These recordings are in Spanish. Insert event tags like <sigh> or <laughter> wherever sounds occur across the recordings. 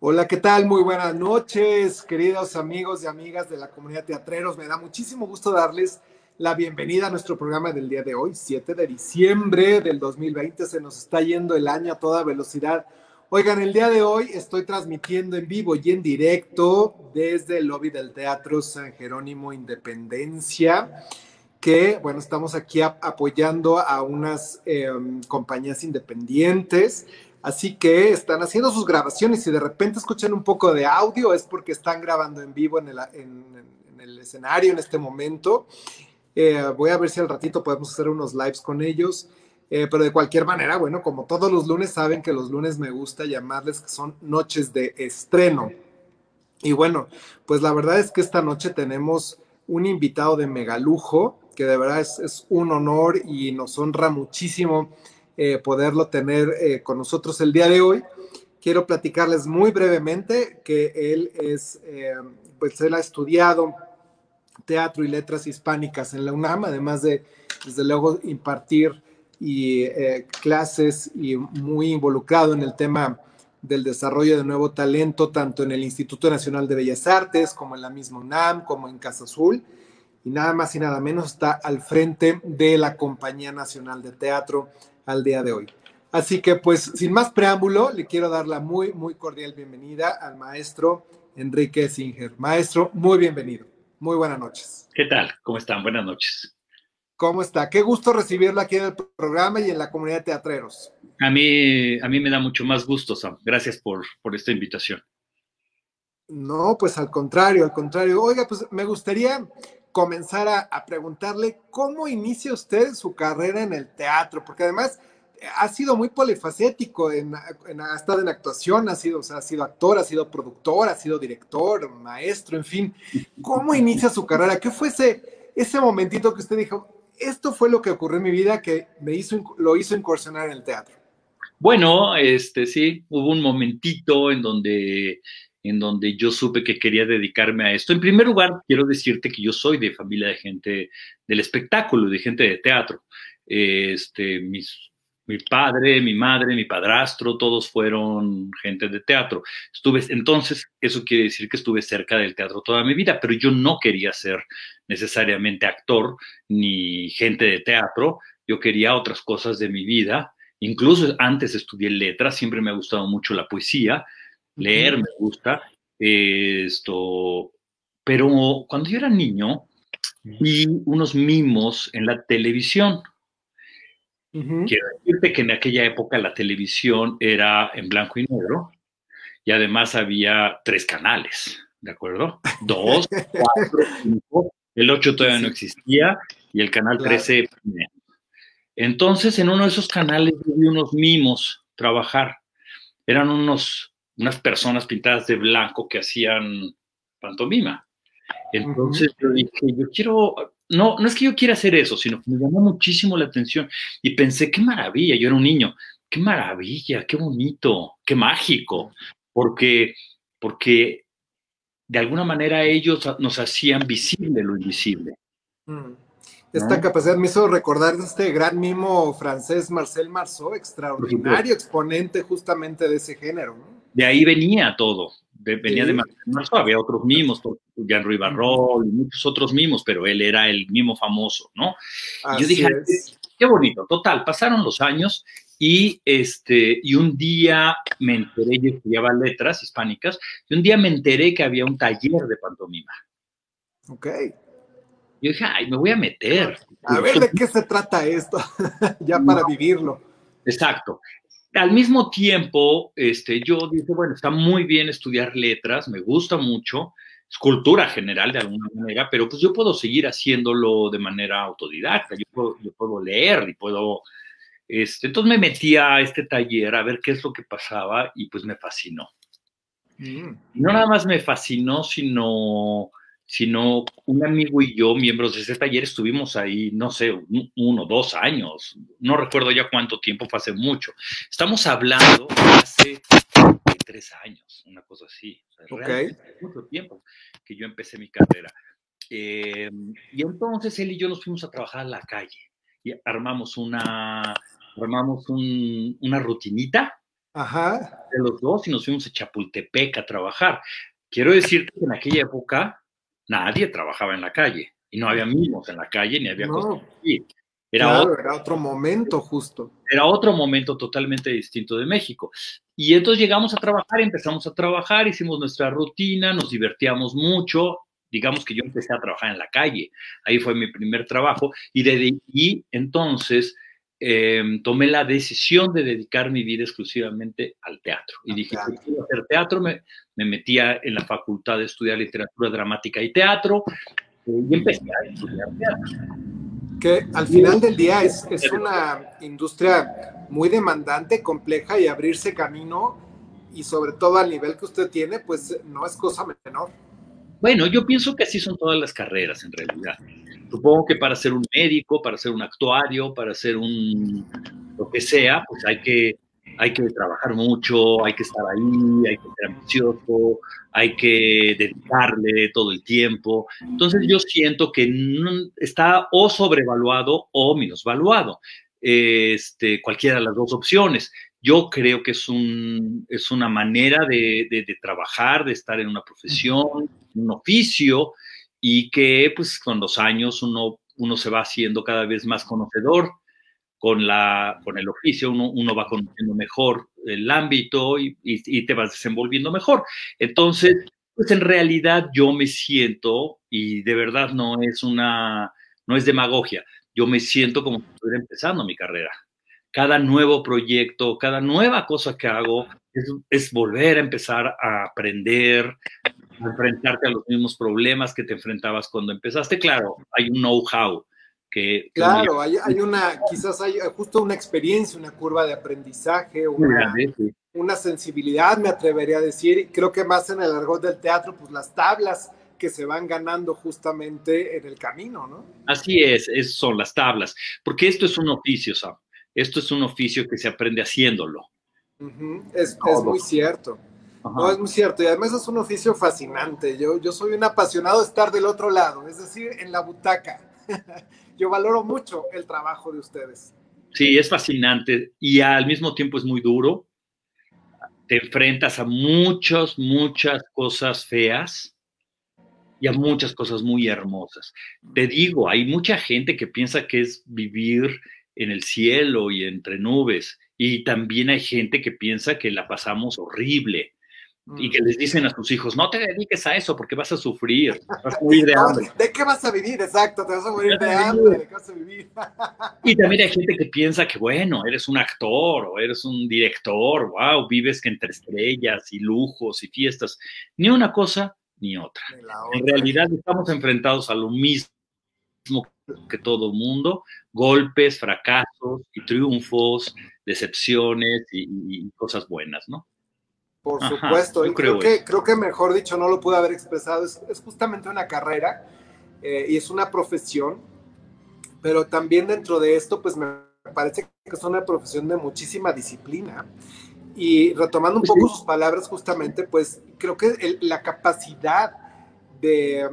Hola, ¿qué tal? Muy buenas noches, queridos amigos y amigas de la comunidad teatreros. Me da muchísimo gusto darles la bienvenida a nuestro programa del día de hoy, 7 de diciembre del 2020. Se nos está yendo el año a toda velocidad. Oigan, el día de hoy estoy transmitiendo en vivo y en directo desde el lobby del Teatro San Jerónimo Independencia, que, bueno, estamos aquí apoyando a unas em, compañías independientes Así que están haciendo sus grabaciones y de repente escuchan un poco de audio, es porque están grabando en vivo en el, escenario en este momento. Eh, voy a ver si al ratito podemos hacer unos lives con ellos. Eh, pero de cualquier manera, bueno, como todos los lunes, saben que los lunes me gusta llamarles que son noches de estreno. Y bueno, pues la verdad es que esta noche tenemos un invitado de megalujo, que de verdad es, es un honor y nos honra muchísimo eh, poderlo tener eh, con nosotros el día de hoy. Quiero platicarles muy brevemente que él es, eh, pues él ha estudiado teatro y letras hispánicas en la UNAM, además de, desde luego, impartir y clases y muy involucrado en el tema del desarrollo de nuevo talento, tanto en el Instituto Nacional de Bellas Artes, como en la misma UNAM, como en Casa Azul. Y nada más y nada menos está al frente de la Compañía Nacional de Teatro al día de hoy. Así que pues sin más preámbulo, le quiero dar la muy, muy cordial bienvenida al maestro Enrique Singer. Maestro, muy bienvenido. Muy buenas noches. ¿Qué tal? ¿Cómo están? Buenas noches. ¿Cómo está? Qué gusto recibirlo aquí en el programa y en la comunidad de teatreros. A mí, a mí me da mucho más gusto, Sam. Gracias por, por esta invitación. No, pues al contrario, al contrario. Oiga, pues me gustaría comenzar a, preguntarle cómo inicia usted su carrera en el teatro, porque además eh, ha sido muy polifacético, en, ha en actuación, ha sido, ha sido actor, ha sido productor, ha sido director, maestro, en fin. ¿Cómo inicia su carrera? ¿Qué fue ese, ese momentito que usted dijo, esto fue lo que ocurrió en mi vida que me hizo, lo hizo incursionar en el teatro? Bueno, este sí, hubo un momentito en donde en donde yo supe que quería dedicarme a esto. En primer lugar, quiero decirte que yo soy de familia de gente del espectáculo, de gente de teatro. Este, mis, mi padre, mi madre, mi padrastro, todos fueron gente de teatro. Estuve, entonces, eso quiere decir que estuve cerca del teatro toda mi vida, pero yo no quería ser necesariamente actor ni gente de teatro. Yo quería otras cosas de mi vida. Incluso antes estudié letras, siempre me ha gustado mucho la poesía leer me gusta, esto, pero cuando yo era niño vi unos mimos en la televisión. Quiero decirte que en aquella época la televisión era en blanco y negro y además había tres canales, ¿de acuerdo? Dos, <laughs> cuatro, cinco, el ocho todavía no existía y el canal 13 Entonces, en uno de esos canales vi unos mimos trabajar. Eran unos unas personas pintadas de blanco que hacían pantomima. Entonces yo dije, yo quiero, no, no es que yo quiera hacer eso, sino que me llamó muchísimo la atención y pensé, qué maravilla, yo era un niño, qué maravilla, qué bonito, qué mágico, porque, porque de alguna manera ellos nos hacían visible lo invisible. Mm. Esta capacidad me hizo recordar este gran mimo francés Marcel Marceau, extraordinario exponente justamente de ese género. ¿no? De ahí venía todo. venía de Marcel había otros mimos, Jean-Louis Barrol y muchos otros mimos, pero él era el mimo famoso, ¿no? yo dije, qué bonito. Total, pasaron los años y, este, y un día me enteré, yo estudiaba letras hispánicas, y un día me enteré que había un taller de pantomima. Ok. Yo dije, ay, me voy a meter. A ver de qué se trata esto, <laughs> ya para vivirlo. Exacto al mismo tiempo, este, yo dije, bueno, está muy bien estudiar letras, me gusta mucho, es cultura general de alguna manera, pero pues yo puedo seguir haciéndolo de manera autodidacta, yo puedo, yo puedo leer y puedo... Este, entonces me metí a este taller a ver qué es lo que pasaba y pues me fascinó. Mm. no nada más me fascinó, sino sino un amigo y yo, miembros de ese taller, estuvimos ahí, no sé, uno, dos años, no recuerdo ya cuánto tiempo, fue hace mucho. Estamos hablando hace tres años, una cosa así. Mucho tiempo que yo empecé mi carrera. Eh, y entonces él y yo nos fuimos a trabajar a la calle y armamos una, armamos una rutinita Ajá. De los dos y nos fuimos a Chapultepec a trabajar. Quiero decirte que en aquella época nadie trabajaba en la calle y no había mimos en la calle ni había No. cosas así. Era, Claro, otro, era otro momento justo. era otro momento totalmente distinto de México. Y entonces llegamos a trabajar, empezamos a trabajar, hicimos nuestra rutina, nos divertíamos mucho. Digamos que yo empecé a trabajar en la calle. Ahí fue mi primer trabajo. Y, de, y entonces eh, tomé la decisión de dedicar mi vida exclusivamente al teatro. Y Al dije, teatro. quiero hacer teatro. Me, me metía en la facultad de estudiar literatura dramática y teatro. eh, y empecé a estudiar teatro. Que al final del día es, es una industria muy demandante, compleja y abrirse camino y sobre todo al nivel que usted tiene, pues no es cosa menor. Bueno, yo pienso que así son todas las carreras en realidad. Supongo que para ser un médico, para ser un actuario, para ser un lo que sea, pues hay que, hay que trabajar mucho, hay que estar ahí, hay que ser ambicioso, hay que dedicarle todo el tiempo. Entonces yo siento que está o sobrevaluado o minusvaluado. Este, cualquiera de las dos opciones. Yo creo que es, un, es una manera de, de, de trabajar, de estar en una profesión, un oficio, y que pues con los años uno, uno se va haciendo cada vez más conocedor con, la, con el oficio, uno, uno va conociendo mejor el ámbito y, y, te vas desenvolviendo mejor. Entonces, pues en realidad yo me siento, y de verdad no es una, no es demagogia, yo me siento como si estuviera empezando mi carrera. Cada nuevo proyecto, cada nueva cosa que hago es, es volver a empezar a aprender, a enfrentarte a los mismos problemas que te enfrentabas cuando empezaste. Claro, hay un know-how. Que, claro, hay, hay, una, quizás hay justo una experiencia, una curva de aprendizaje, una, sí. una, sensibilidad, me atrevería a decir. Creo que más en el argot del teatro, pues las tablas que se van ganando justamente en el camino, ¿no? Así es, es son las tablas, porque esto es un oficio, Sam. Esto es un oficio que se aprende haciéndolo. Uh -huh. es, es, muy cierto. Ajá. No, es muy cierto. Y además es un oficio fascinante. Yo, yo soy un apasionado de estar del otro lado, es decir, en la butaca. <laughs> yo valoro mucho el trabajo de ustedes. Sí, es fascinante y al mismo tiempo es muy duro. Te enfrentas a muchas, muchas cosas feas y a muchas cosas muy hermosas. Te digo, hay mucha gente que piensa que es vivir en el cielo y entre nubes. Y también hay gente que piensa que la pasamos horrible y que les dicen a sus hijos, no te dediques a eso porque vas a sufrir, <laughs> vas a morir de hambre. ¿De qué vas a vivir? Exacto, te vas a morir de hambre, ¿de qué vas a vivir? <laughs> y también hay gente que piensa que, bueno, eres un actor o eres un director, wow, vives que entre estrellas y lujos y fiestas. Ni una cosa. Ni otra. En realidad estamos enfrentados a lo mismo que todo mundo, golpes, fracasos y triunfos, decepciones y, y cosas buenas, ¿no? Por supuesto, Ajá, y creo, creo que, creo que mejor dicho no lo pude haber expresado, es, es justamente una carrera eh, y es una profesión, pero también dentro de esto, pues me parece que es una profesión de muchísima disciplina. Y retomando un poco sus palabras justamente, pues creo que el, la capacidad de,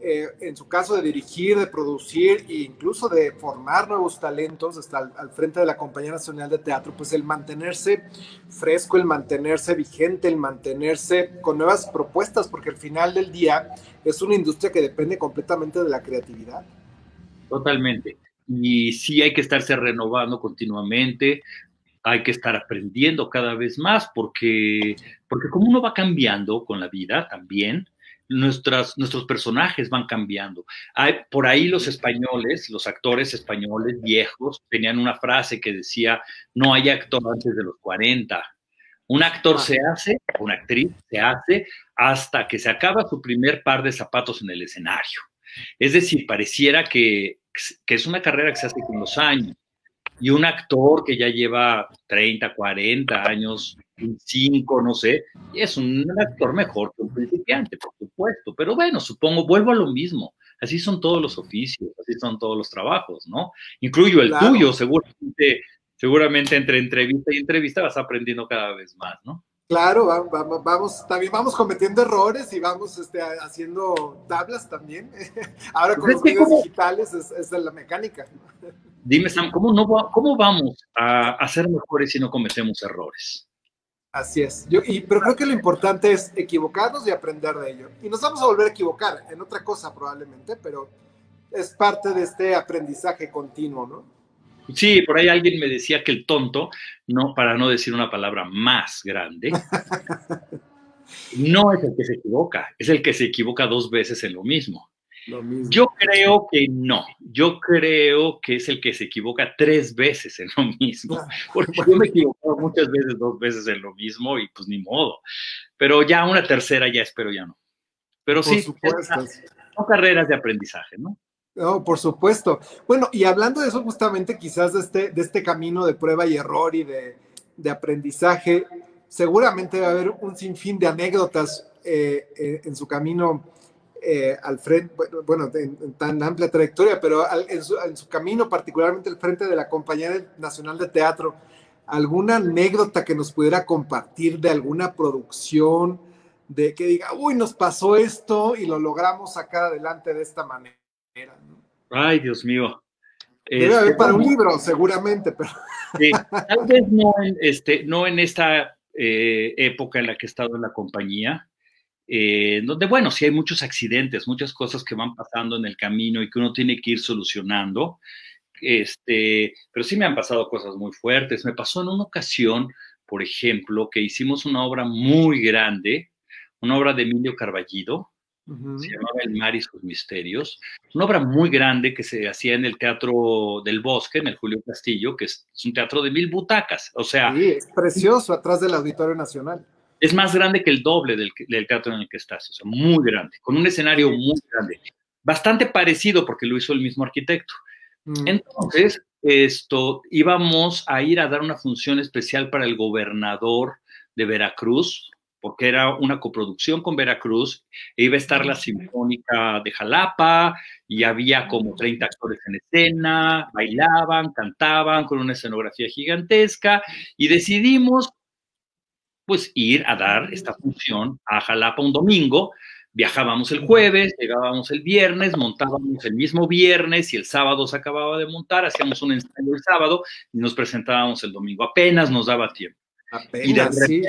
eh, en su caso, de dirigir, de producir e incluso de formar nuevos talentos hasta al, al, frente de la Compañía Nacional de Teatro, pues el mantenerse fresco, el mantenerse vigente, el mantenerse con nuevas propuestas, porque al final del día es una industria que depende completamente de la creatividad. Totalmente. Y sí hay que estarse renovando continuamente, hay que estar aprendiendo cada vez más, porque, porque como uno va cambiando con la vida también, nuestras, nuestros personajes van cambiando. Hay, por ahí los españoles, los actores españoles viejos, tenían una frase que decía, no hay actor antes de los 40. Un actor ah. se hace, una actriz se hace hasta que se acaba su primer par de zapatos en el escenario. Es decir, pareciera que, que es una carrera que se hace con los años. Y un actor que ya lleva 30, 40 años, 5, no sé, es un actor mejor que un principiante, por supuesto. Pero bueno, supongo, vuelvo a lo mismo. Así son todos los oficios, así son todos los trabajos, ¿no? Incluyo el claro. tuyo, seguramente, seguramente entre entrevista y entrevista vas aprendiendo cada vez más, ¿no? Claro, vamos, vamos, también vamos cometiendo errores y vamos este, haciendo tablas también. <laughs> Ahora con los medios digitales es, es la mecánica. Dime, Sam, ¿cómo, no, ¿cómo vamos a, a ser mejores si no cometemos errores? Así es. Yo, y, pero creo que lo importante es equivocarnos y aprender de ello. Y nos vamos a volver a equivocar en otra cosa probablemente, pero es parte de este aprendizaje continuo, ¿no? Sí, por ahí alguien me decía que el tonto, no, para no decir una palabra más grande, <laughs> no es el que se equivoca, es el que se equivoca dos veces en lo mismo. Yo creo que no, yo creo que es el que se equivoca tres veces en lo mismo, ah, <laughs> porque yo me he equivocado muchas veces, dos veces en lo mismo y pues ni modo, pero ya una tercera ya espero ya no. Pero sí, son carreras de aprendizaje, ¿no? No, por supuesto. Bueno, y hablando de eso justamente, quizás de este, de este camino de prueba y error y de, de aprendizaje, seguramente va a haber un sinfín de anécdotas eh, eh, en su camino eh, al frente, bueno, en, tan amplia trayectoria, pero en, su, en, su, camino, particularmente al frente de la Compañía Nacional de Teatro, alguna anécdota que nos pudiera compartir de alguna producción, de que diga, uy, nos pasó esto y lo logramos sacar adelante de esta manera. Ay, Dios mío. Debe haber este, para un libro, seguramente, pero. tal vez no en, este, no en esta eh, época en la que he estado en la compañía, eh, donde, bueno, sí hay muchos accidentes, muchas cosas que van pasando en el camino y que uno tiene que ir solucionando. Este, pero sí me han pasado cosas muy fuertes. Me pasó en una ocasión, por ejemplo, que hicimos una obra muy grande, una obra de Emilio Carballido, se llamaba El mar y sus misterios. Una obra muy grande que se hacía en el Teatro del Bosque, en el Julio Castillo, que es, un teatro de mil butacas. O sea. Sí, es precioso, atrás del Auditorio Nacional. Es más grande que el doble del, teatro en el que estás, o sea, muy grande, con un escenario muy grande. Bastante parecido porque lo hizo el mismo arquitecto. Mm. Entonces, esto, íbamos a ir a dar una función especial para el gobernador de Veracruz, porque era una coproducción con Veracruz, e iba a estar la Sinfónica de Jalapa, y había como 30 actores en escena, bailaban, cantaban con una escenografía gigantesca, y decidimos pues ir a dar esta función a Jalapa un domingo, viajábamos el jueves, llegábamos el viernes, montábamos el mismo viernes y el sábado se acababa de montar, hacíamos un ensayo el sábado y nos presentábamos el domingo, apenas nos daba tiempo. Apenas, sí,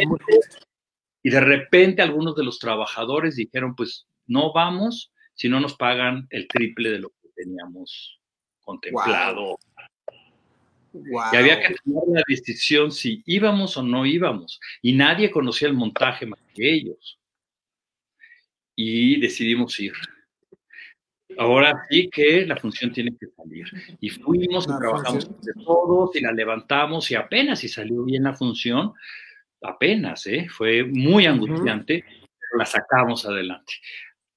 y de repente algunos de los trabajadores dijeron, pues no vamos si no nos pagan el triple de lo que teníamos contemplado. Y había que tomar la decisión si íbamos o no íbamos. Y nadie conocía el montaje más que ellos. Y decidimos ir. Ahora sí que la función tiene que salir. Y fuimos y trabajamos de todos y la levantamos y apenas si salió bien la función, apenas, ¿eh? fue muy angustiante, pero la sacamos adelante.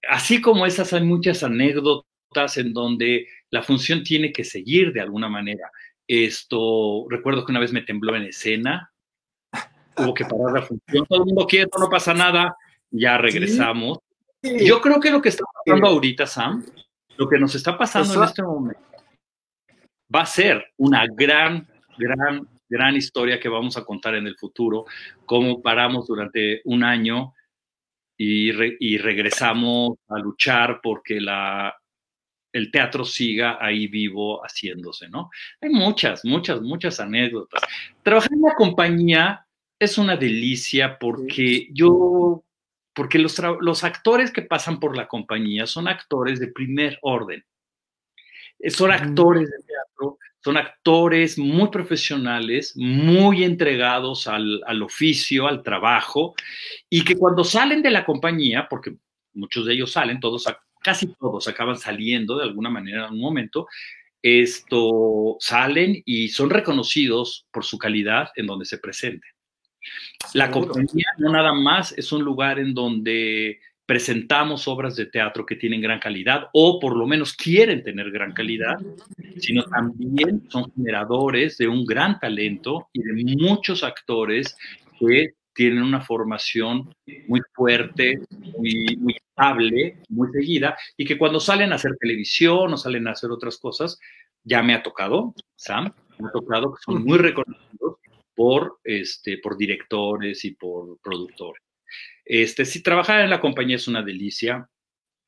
Así como esas hay muchas anécdotas en donde la función tiene que seguir de alguna manera. Esto, recuerdo que una vez me tembló en escena, <laughs> hubo que parar la función, todo el mundo quieto, no pasa nada, ya regresamos. Yo creo que lo que está pasando ahorita, Sam, lo que nos está pasando en este momento, va a ser una gran, gran gran historia que vamos a contar en el futuro, cómo paramos durante un año y, regresamos a luchar porque la, el teatro siga ahí vivo haciéndose, ¿no? Hay muchas, muchas, muchas anécdotas. Trabajar en la compañía es una delicia porque yo, porque los, los actores que pasan por la compañía son actores de primer orden. Son actores de teatro son actores muy profesionales, muy entregados al, oficio, al trabajo, y que cuando salen de la compañía, porque muchos de ellos salen, todos, casi todos acaban saliendo de alguna manera en un momento, esto salen y son reconocidos por su calidad en donde se presenten. La compañía no nada más es un lugar en donde presentamos obras de teatro que tienen gran calidad o por lo menos quieren tener gran calidad, sino también son generadores de un gran talento y de muchos actores que tienen una formación muy fuerte, muy, muy estable, muy seguida, y que cuando salen a hacer televisión o salen a hacer otras cosas, ya me ha tocado, Sam, me ha tocado que son muy reconocidos por, este, por directores y por productores. Este, si trabajar en la compañía es una delicia,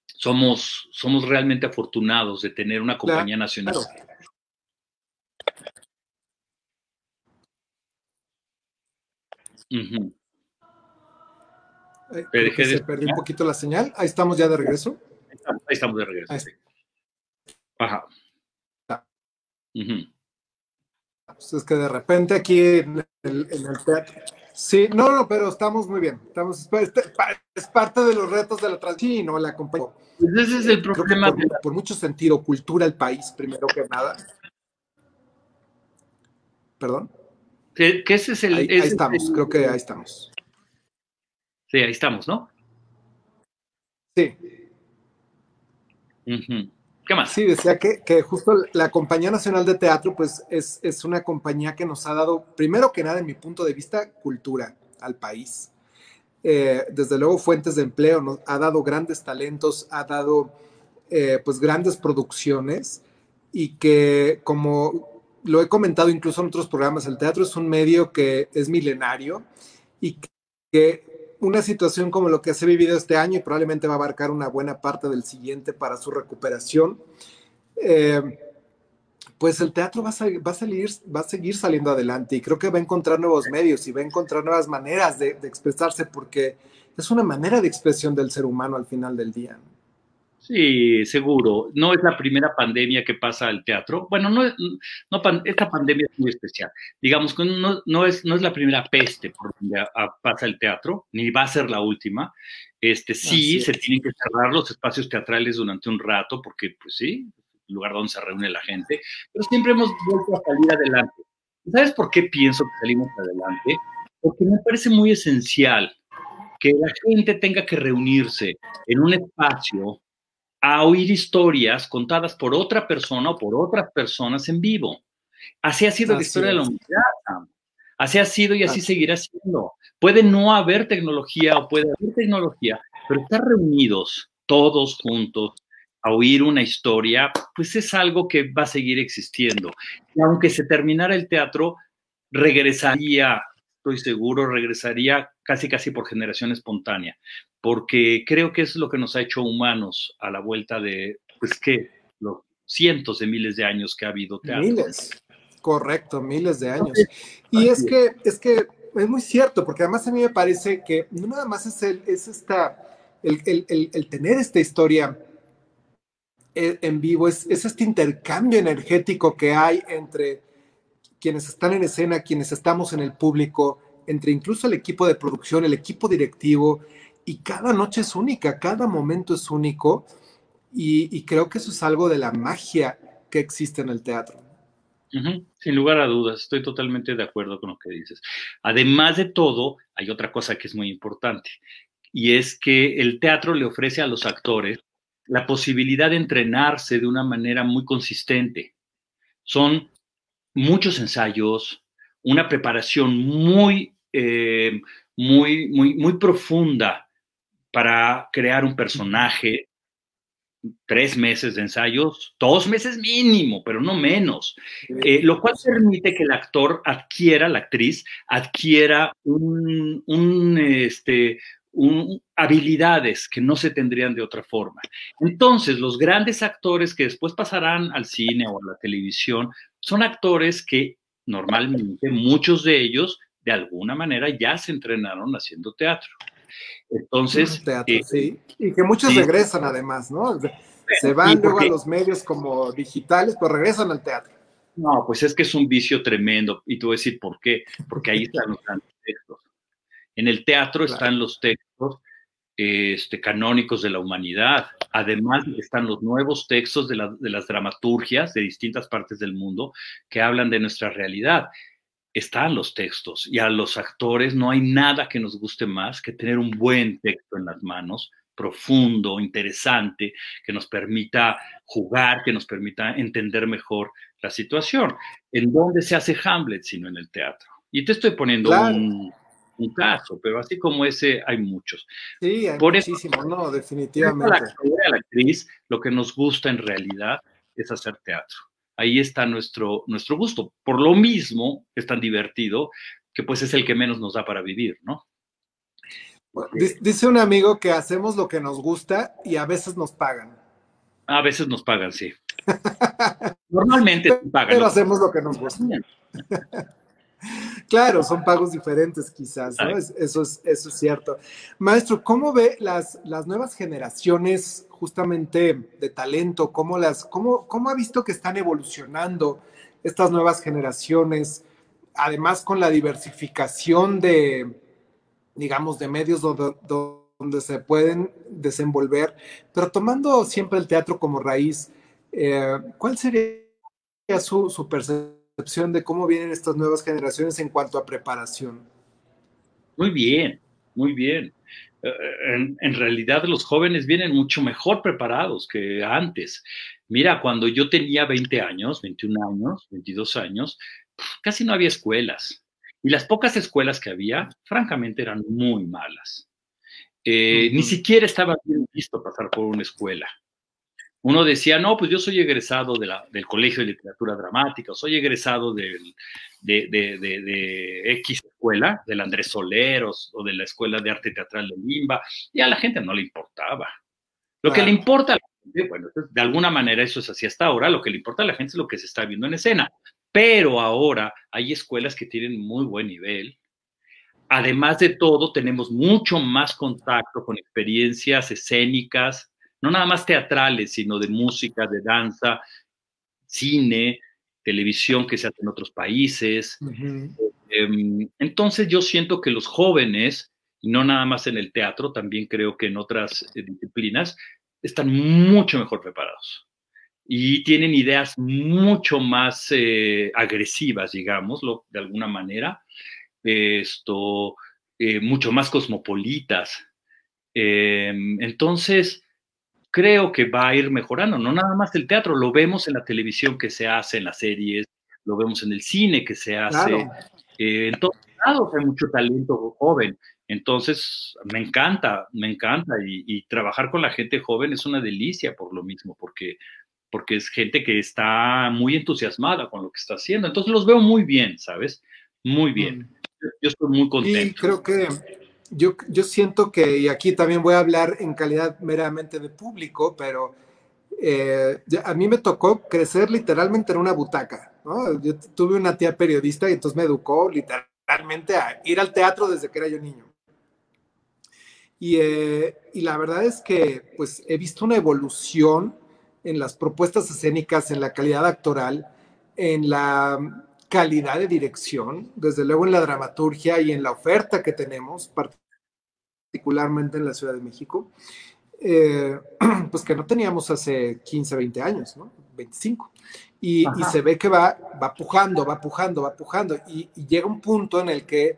somos, somos realmente afortunados de tener una compañía nacional. Se perdió un poquito la señal. Ahí estamos ya de regreso. Ahí estamos de regreso. Ajá. Pues es que de repente aquí en el, teatro. Sí, no, no, pero estamos muy bien. Estamos, es parte de los retos de la transición, ¿no? La compañía. Pues ese es el problema. Por, mucho sentido, cultura el país, primero que nada. ¿Perdón? Que, ese es el. Ahí, estamos, creo que ahí estamos. Sí, ahí estamos, ¿no? Sí. ¿Qué más? Sí, decía que, justo la Compañía Nacional de Teatro, pues es, es, una compañía que nos ha dado, primero que nada, en mi punto de vista, cultura al país. Eh, desde luego, fuentes de empleo, nos ha dado grandes talentos, ha dado eh, pues grandes producciones y que como lo he comentado incluso en otros programas, el teatro es un medio que es milenario y que una situación como lo que se ha vivido este año y probablemente va a abarcar una buena parte del siguiente para su recuperación, eh, pues el teatro va a, salir, va a seguir saliendo adelante y creo que va a encontrar nuevos medios y va a encontrar nuevas maneras de, de expresarse porque es una manera de expresión del ser humano al final del día. Sí, seguro. No es la primera pandemia que pasa al teatro. Bueno, no, no esta pandemia es muy especial. Digamos que no, no, es, no es la primera peste por donde pasa el teatro, ni va a ser la última. Este, sí, se tienen que cerrar los espacios teatrales durante un rato, porque, pues sí, el lugar donde se reúne la gente, pero siempre hemos vuelto a salir adelante. ¿Sabes por qué pienso que salimos adelante? Porque me parece muy esencial que la gente tenga que reunirse en un espacio a oír historias contadas por otra persona o por otras personas en vivo. Así ha sido la historia de la humanidad. Así ha sido y así seguirá siendo. Puede no haber tecnología o puede haber tecnología, pero estar reunidos todos juntos a oír una historia, pues es algo que va a seguir existiendo. Y aunque se terminara el teatro, regresaría, estoy seguro, regresaría casi casi por generación espontánea porque creo que es lo que nos ha hecho humanos a la vuelta de, pues que, los cientos de miles de años que ha habido teatro. Miles, correcto, miles de años. Y es que, es que es muy cierto, porque además a mí me parece que no nada más es, el, es esta, el, el, el, tener esta historia eh, en vivo, es, es este intercambio energético que hay entre quienes están en escena, quienes estamos en el público, entre incluso el equipo de producción, el equipo directivo, y cada noche es única, cada momento es único y, creo que eso es algo de la magia que existe en el teatro. Sin lugar a dudas, estoy totalmente de acuerdo con lo que dices. Además de todo, hay otra cosa que es muy importante y es que el teatro le ofrece a los actores la posibilidad de entrenarse de una manera muy consistente. Son muchos ensayos, una preparación muy, eh, muy, muy, muy profunda para crear un personaje, tres meses de ensayos, dos meses mínimo, pero no menos, eh, lo cual permite que el actor adquiera, la actriz, adquiera un, este, habilidades que no se tendrían de otra forma. Entonces, los grandes actores que después pasarán al cine o a la televisión son actores que normalmente muchos de ellos de alguna manera ya se entrenaron haciendo teatro. Entonces. Eh, sí. Y que muchos regresan además, ¿no? Se van luego a los medios como digitales, pero regresan al teatro. No, pues es que es un vicio tremendo. Y tú voy a decir por qué. Porque ahí están los textos. En el teatro están los textos este, canónicos de la humanidad. Además están los nuevos textos de, de las dramaturgias de distintas partes del mundo que hablan de nuestra realidad están los textos y a los actores no hay nada que nos guste más que tener un buen texto en las manos, profundo, interesante, que nos permita jugar, que nos permita entender mejor la situación. ¿En dónde se hace Hamlet sino en el teatro? Y te estoy poniendo un, caso, pero así como ese hay muchos. Sí, hay Por muchísimo, no, definitivamente. A la actriz, lo que nos gusta en realidad es hacer teatro ahí está nuestro, nuestro gusto. Por lo mismo, es tan divertido que pues es el que menos nos da para vivir, ¿no? dice un amigo que hacemos lo que nos gusta y a veces nos pagan. A veces nos pagan, sí. Normalmente pagan. Pero hacemos lo que nos gusta. Claro, son pagos diferentes quizás, ¿no? eso, es, eso es cierto. Maestro, ¿cómo ve las, las nuevas generaciones justamente de talento? ¿Cómo, las, cómo, ¿Cómo ha visto que están evolucionando estas nuevas generaciones? Además, con la diversificación de, digamos, de medios donde, se pueden desenvolver, pero tomando siempre el teatro como raíz, eh, ¿cuál sería su, su percepción? De cómo vienen estas nuevas generaciones en cuanto a preparación? Muy bien, muy bien. Eh, en, realidad los jóvenes vienen mucho mejor preparados que antes. Mira, cuando yo tenía 20 años, 21 años, 22 años, casi no había escuelas. Y las pocas escuelas que había, francamente, eran muy malas. Eh, ni siquiera estaba bien visto pasar por una escuela uno decía, no, pues yo soy egresado del Colegio de Literatura Dramática, o soy egresado de, X escuela, del Andrés Soleros o de la Escuela de Arte Teatral de Limba, y a la gente no le importaba. Lo que le importa a la gente, bueno, de alguna manera eso es así hasta ahora, lo que le importa a la gente es lo que se está viendo en escena, pero ahora hay escuelas que tienen muy buen nivel. Además de todo, tenemos mucho más contacto con experiencias escénicas, no nada más teatrales, sino de música, de danza, cine, televisión que se hace en otros países. Em, entonces yo siento que los jóvenes, y no nada más en el teatro, también creo que en otras eh, disciplinas, están mucho mejor preparados y tienen ideas mucho más eh, agresivas, digámoslo, de alguna manera, esto, eh, mucho más cosmopolitas. Em, entonces, creo que va a ir mejorando, no nada más el teatro, lo vemos en la televisión que se hace, en las series, lo vemos en el cine que se hace, eh, en todos lados hay mucho talento joven. Entonces, me encanta, me encanta y, trabajar con la gente joven es una delicia por lo mismo, porque, porque es gente que está muy entusiasmada con lo que está haciendo. Entonces, los veo muy bien, ¿sabes? Muy bien. Mm. Yo estoy muy contento. Y creo que yo, yo siento que, y aquí también voy a hablar en calidad meramente de público, pero eh, a mí me tocó crecer literalmente en una butaca, ¿no? Yo tuve una tía periodista y entonces me educó literalmente a ir al teatro desde que era yo niño. Y, eh, y la verdad es que pues he visto una evolución en las propuestas escénicas, en la calidad actoral, en la calidad de dirección, desde luego en la dramaturgia y en la oferta que tenemos, particularmente en la Ciudad de México, eh, <clears throat> pues que no teníamos hace 15, 20 años, ¿no? 25. Y, se ve que va, va pujando, va pujando, va pujando. Y, llega un punto en el que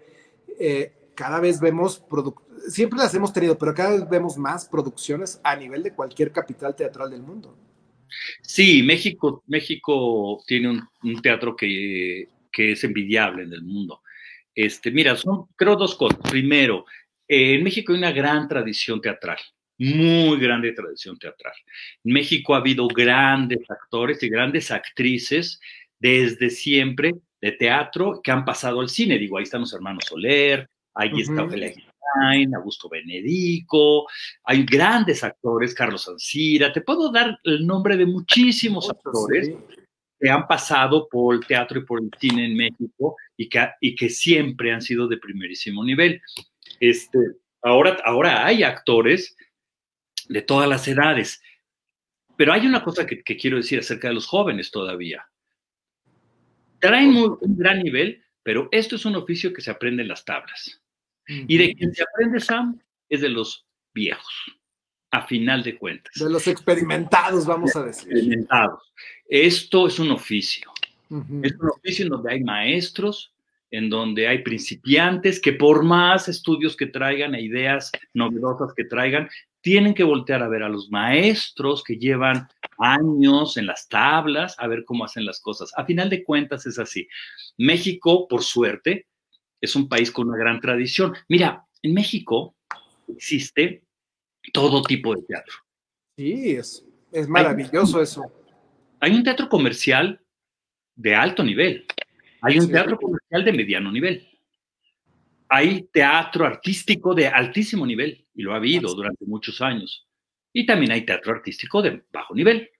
eh, cada vez vemos, siempre las hemos tenido, pero cada vez vemos más producciones a nivel de cualquier capital teatral del mundo. Sí, México, México tiene un, teatro que, que, es envidiable en el mundo. Este, mira, son creo dos cosas. Primero, en México hay una gran tradición teatral, muy grande tradición teatral. En México ha habido grandes actores y grandes actrices desde siempre de teatro que han pasado al cine. Digo, ahí están los hermanos Soler, ahí está Ofelia Augusto Benedico, hay grandes actores, Carlos Ancira, te puedo dar el nombre de muchísimos actores que han pasado por el teatro y por el cine en México y que, y que siempre han sido de primerísimo nivel. Este, ahora, ahora hay actores de todas las edades, pero hay una cosa que, quiero decir acerca de los jóvenes todavía. Traen un gran nivel, pero esto es un oficio que se aprende en las tablas. Y de quien se aprende, Sam, es de los viejos, a final de cuentas. De los experimentados, vamos a decir. Experimentados. Esto es un oficio. Es un oficio en donde hay maestros, en donde hay principiantes que por más estudios que traigan e ideas novedosas que traigan, tienen que voltear a ver a los maestros que llevan años en las tablas, a ver cómo hacen las cosas. A final de cuentas es así. México, por suerte, es un país con una gran tradición. Mira, en México existe todo tipo de teatro. Sí, es, es maravilloso eso. Hay un teatro comercial de alto nivel. Hay un teatro comercial de mediano nivel. Hay teatro artístico de altísimo nivel, y lo ha habido durante muchos años. Y también hay teatro artístico de bajo nivel.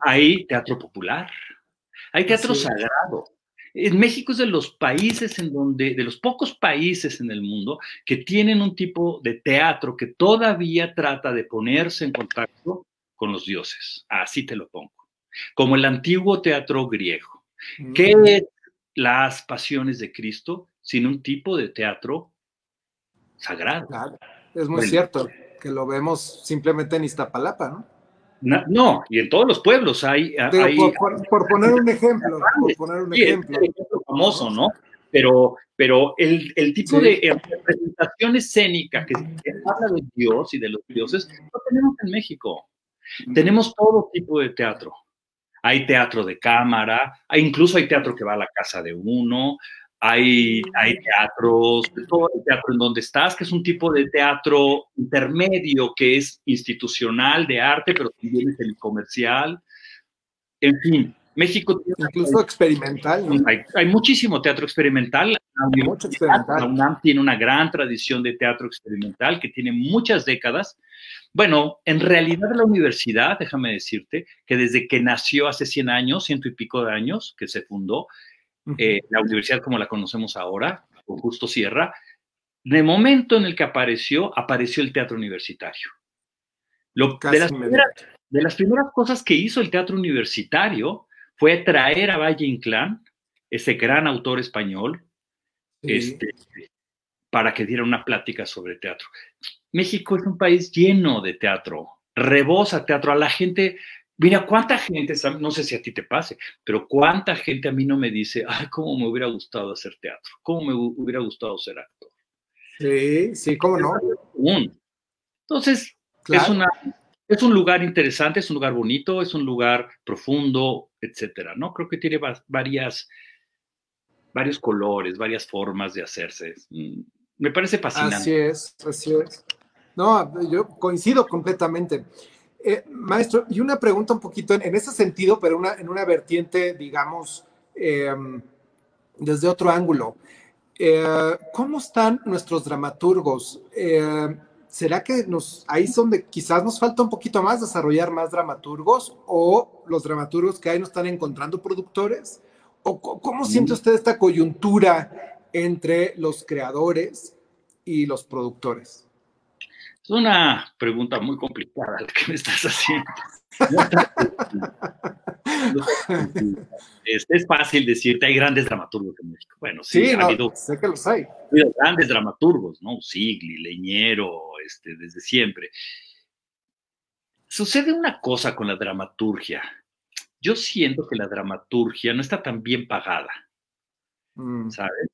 Hay teatro popular. Hay teatro sagrado. En México es de los países en donde, de los pocos países en el mundo que tienen un tipo de teatro que todavía trata de ponerse en contacto con los dioses. Así te lo pongo. Como el antiguo teatro griego. ¿Qué mm. es las pasiones de Cristo sin un tipo de teatro sagrado? es muy cierto que lo vemos simplemente en Iztapalapa, ¿no? No, y en todos los pueblos hay. por, poner un ejemplo, por poner un ejemplo. famoso, ¿no? Pero, pero el, tipo de representación escénica que, habla de Dios y de los dioses, lo tenemos en México. Tenemos todo tipo de teatro. Hay teatro de cámara, hay, incluso hay teatro que va a la casa de uno, hay, hay teatros, todo el teatro en donde estás, que es un tipo de teatro intermedio, que es institucional de arte, pero también es el comercial. En fin, México tiene incluso experimental. Hay, muchísimo teatro experimental. La UNAM tiene una gran tradición de teatro experimental que tiene muchas décadas. Bueno, en realidad la universidad, déjame decirte, que desde que nació hace 100 años, ciento y pico de años, que se fundó, eh, la universidad como la conocemos ahora, con Justo Sierra, de momento en el que apareció, apareció el teatro universitario. Lo, de, las primeras, cosas que hizo el teatro universitario fue traer a Valle Inclán, ese gran autor español, este, para que diera una plática sobre teatro. México es un país lleno de teatro, rebosa teatro. A la gente Mira, cuánta gente, no sé si a ti te pase, pero cuánta gente a mí no me dice, ay, cómo me hubiera gustado hacer teatro, cómo me hubiera gustado ser actor. Sí, sí, cómo no. Entonces, es, una, es un lugar interesante, es un lugar bonito, es un lugar profundo, etcétera, ¿no? Creo que tiene varias, varios colores, varias formas de hacerse. Mm, me parece fascinante. Así es, así es. No, yo coincido completamente. Eh, maestro, y una pregunta un poquito en, ese sentido, pero una, en una vertiente, digamos, em, desde otro ángulo. Eh, ¿Cómo están nuestros dramaturgos? Eh, ¿Será que nos, ahí es donde quizás nos falta un poquito más desarrollar más dramaturgos o los dramaturgos que hay no están encontrando productores? ¿O cómo siente usted esta coyuntura entre los creadores y los productores? Es una pregunta muy complicada la que me estás haciendo. es, fácil decirte, hay grandes dramaturgos en México. Bueno, sí, ha habido, sé que los hay. grandes dramaturgos, ¿no? Sigli, Leñero, este, desde siempre. Sucede una cosa con la dramaturgia. Yo siento que la dramaturgia no está tan bien pagada, mm. ¿sabes?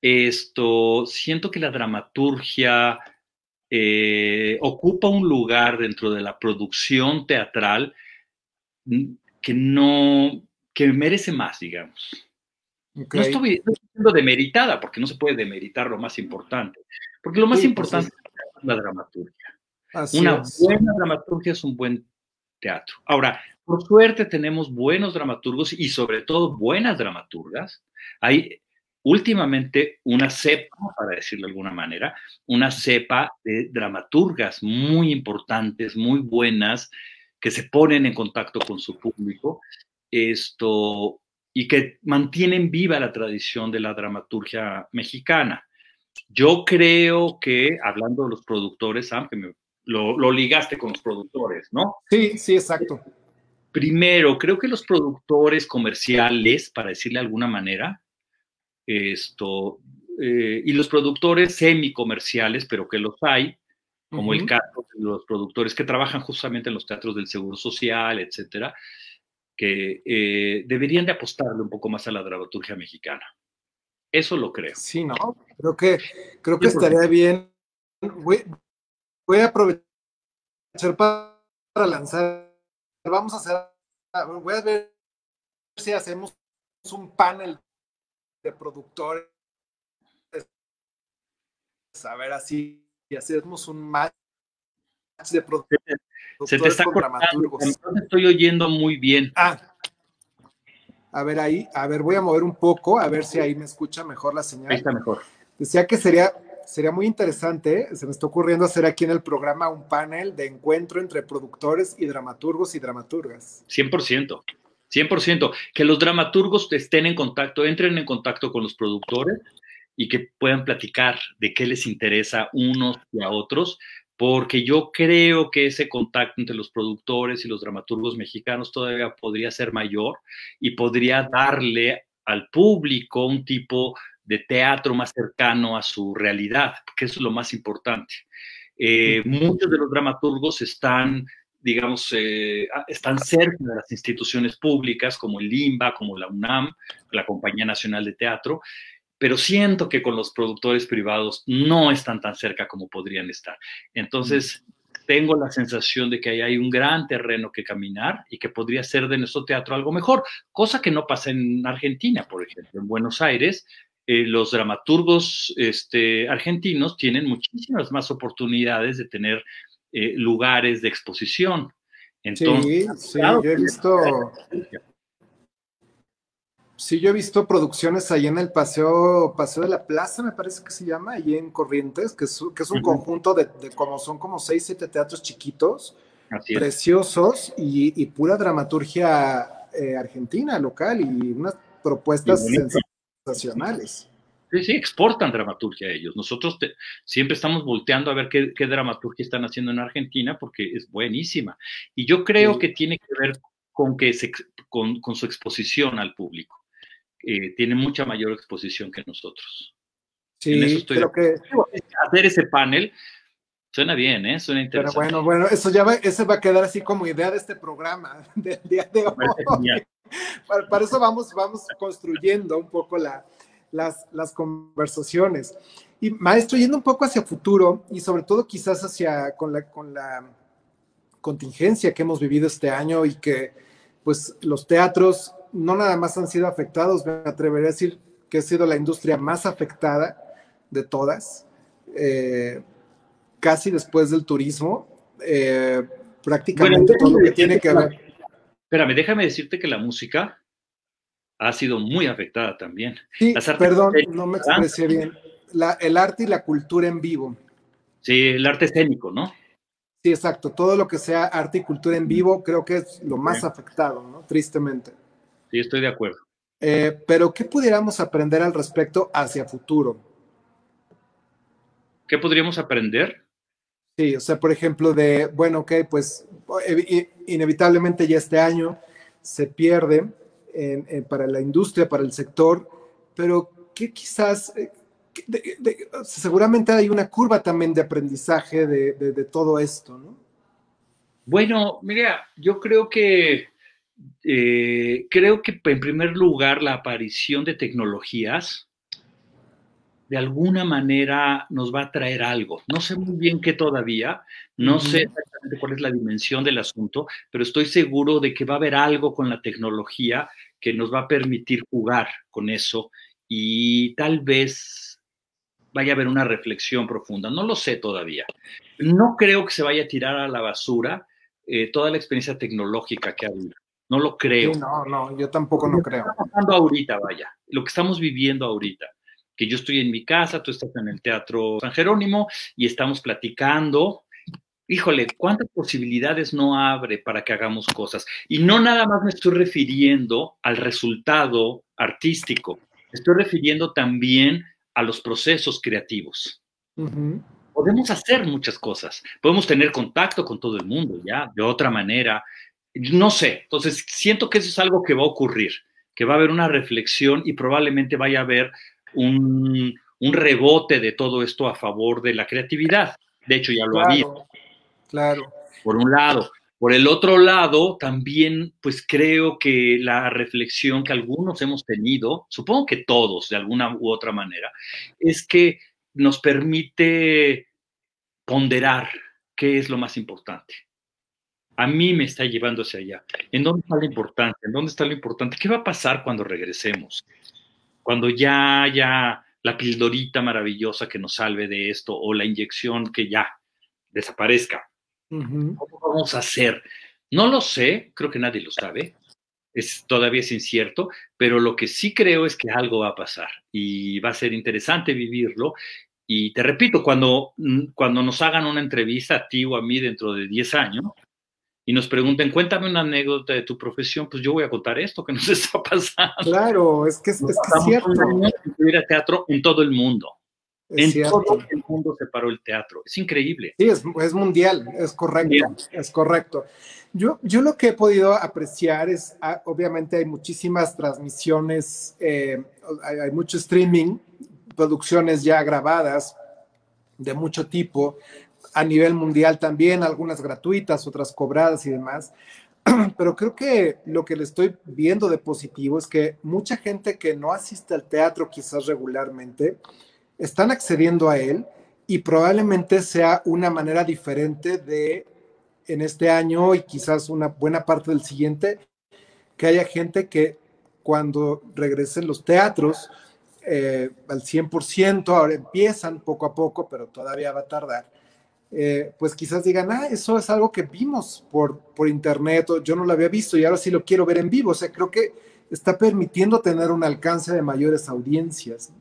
Esto, siento que la dramaturgia eh, ocupa un lugar dentro de la producción teatral que no, que merece más, digamos. No estoy diciendo demeritada, porque no se puede demeritar lo más importante, porque lo más pues importante es la dramaturgia. Una buena dramaturgia es un buen teatro. Ahora, por suerte tenemos buenos dramaturgos y sobre todo buenas dramaturgas. Hay últimamente una cepa, para decirlo de alguna manera, una cepa de dramaturgas muy importantes, muy buenas, que se ponen en contacto con su público esto, y que mantienen viva la tradición de la dramaturgia mexicana. Yo creo que, hablando de los productores, Sam, lo ligaste con los productores, ¿no? Sí, sí, exacto. Primero, creo que los productores comerciales, para decirle de alguna manera, esto, eh, y los productores semi-comerciales, pero que los hay, como el caso de los productores que trabajan justamente en los teatros del Seguro Social, etcétera, que eh, deberían de apostarle un poco más a la dramaturgia mexicana. Eso lo creo. Sí, ¿no? Creo que, creo que estaría bien. Voy, voy, a aprovechar para lanzar. Vamos a hacer. Voy a ver si hacemos un panel de productores, a ver así, y hacemos un match de productores. Se te está cortando, estoy oyendo muy bien. Ah, a ver ahí, a ver, voy a mover un poco, a ver si ahí me escucha mejor la señal. Ahí está mejor. Decía que sería, sería muy interesante, se me está ocurriendo hacer aquí en el programa un panel de encuentro entre productores y dramaturgos y dramaturgas. 100%. 100%. Que los dramaturgos estén en contacto, entren en contacto con los productores y que puedan platicar de qué les interesa unos y a otros, porque yo creo que ese contacto entre los productores y los dramaturgos mexicanos todavía podría ser mayor y podría darle al público un tipo de teatro más cercano a su realidad, que eso es lo más importante. Eh, muchos de los dramaturgos están, digamos, eh, están cerca de las instituciones públicas como el LIMBA, como la UNAM, la Compañía Nacional de Teatro, pero siento que con los productores privados no están tan cerca como podrían estar. Entonces, tengo la sensación de que ahí hay un gran terreno que caminar y que podría ser de nuestro teatro algo mejor, cosa que no pasa en Argentina, por ejemplo. En Buenos Aires, eh, los dramaturgos este, argentinos tienen muchísimas más oportunidades de tener eh, lugares de exposición. Entonces, sí, sí, yo he visto Sí, yo he visto producciones ahí en el Paseo, Paseo de la Plaza, me parece que se llama, ahí en Corrientes, que es, que es un conjunto de, como son como seis, siete teatros chiquitos, preciosos y, pura dramaturgia eh, argentina, local, y unas propuestas sensacionales. Sí, sí, exportan dramaturgia a ellos. Nosotros siempre estamos volteando a ver qué, dramaturgia están haciendo en Argentina porque es buenísima. Y yo creo que tiene que ver con, que con, con su exposición al público. Eh, tiene mucha mayor exposición que nosotros. Sí, creo que... Hacer ese panel suena bien, ¿eh? Suena interesante. Pero bueno, bueno, eso ya va, ese va a quedar así como idea de este programa <laughs> del día de hoy. Para, eso vamos, vamos construyendo un poco la, las, las conversaciones. Y maestro, yendo un poco hacia futuro y sobre todo quizás hacia con la, con la contingencia que hemos vivido este año y que pues los teatros no nada más han sido afectados, me atrevería a decir que ha sido la industria más afectada de todas, eh, casi después del turismo, eh, prácticamente todo lo que tiene que ver. Espérame, déjame decirte que la música ha sido muy afectada también. Sí, perdón, no me expresé bien. el arte y la cultura en vivo. Sí, el arte escénico, ¿no? Sí, exacto. Todo lo que sea arte y cultura en vivo creo que es lo más afectado, ¿no? Tristemente. Sí, estoy de acuerdo. Eh, pero, ¿qué pudiéramos aprender al respecto hacia futuro? ¿Qué podríamos aprender? Sí, o sea, por ejemplo, de, bueno, ok, pues inevitablemente ya este año se pierde para la industria, para el sector, pero ¿qué quizás, eh, seguramente hay una curva también de aprendizaje de, de todo esto, ¿no? Bueno, mira, yo creo que eh, creo que en primer lugar la aparición de tecnologías de alguna manera nos va a traer algo. No sé muy bien qué todavía, no sé exactamente cuál es la dimensión del asunto, pero estoy seguro de que va a haber algo con la tecnología que nos va a permitir jugar con eso y tal vez vaya a haber una reflexión profunda. No lo sé todavía. No creo que se vaya a tirar a la basura eh, toda la experiencia tecnológica que ha habido. No lo creo. no, no, yo tampoco no creo. Lo que pasando ahorita, vaya, lo que estamos viviendo ahorita, que yo estoy en mi casa, tú estás en el Teatro San Jerónimo y estamos platicando. Híjole, ¿cuántas posibilidades no abre para que hagamos cosas? Y no nada más me estoy refiriendo al resultado artístico, estoy refiriendo también a los procesos creativos. Podemos hacer muchas cosas, podemos tener contacto con todo el mundo, ya, de otra manera, no sé, entonces siento que eso es algo que va a ocurrir, que va a haber una reflexión y probablemente vaya a haber un, rebote de todo esto a favor de la creatividad. De hecho, ya lo ha habido. Claro. Por un lado. Por el otro lado, también, pues creo que la reflexión que algunos hemos tenido, supongo que todos de alguna u otra manera, es que nos permite ponderar qué es lo más importante a mí me está llevando hacia allá. ¿En dónde está lo importante? ¿En dónde está lo importante? ¿Qué va a pasar cuando regresemos? Cuando ya haya la pildorita maravillosa que nos salve de esto o la inyección que ya desaparezca. ¿Cómo vamos a hacer? No lo sé, creo que nadie lo sabe. Es, todavía es incierto, pero lo que sí creo es que algo va a pasar y va a ser interesante vivirlo. Y te repito, cuando, cuando nos hagan una entrevista a ti o a mí dentro de 10 años, y nos pregunten, cuéntame una anécdota de tu profesión, pues yo voy a contar esto que nos <laughs> está pasando. Claro, es que es, que es cierto. Ir a teatro en todo el mundo. Es en todo el mundo se paró el teatro. Es increíble. Sí, es, es mundial, es correcto, es correcto. Yo, yo lo que he podido apreciar es, ah, obviamente hay muchísimas transmisiones, eh, hay, hay mucho streaming, producciones ya grabadas de mucho tipo, a nivel mundial también, algunas gratuitas, otras cobradas y demás. <clears throat> Pero creo que lo que le estoy viendo de positivo es que mucha gente que no asiste al teatro quizás regularmente, están accediendo a él y probablemente sea una manera diferente de en este año y quizás una buena parte del siguiente, que haya gente que cuando regresen los teatros eh, al 100%, ahora empiezan poco a poco, pero todavía va a tardar, eh, pues quizás digan, ah, eso es algo que vimos por, por internet, o yo no lo había visto y ahora sí lo quiero ver en vivo. O sea, creo que está permitiendo tener un alcance de mayores audiencias.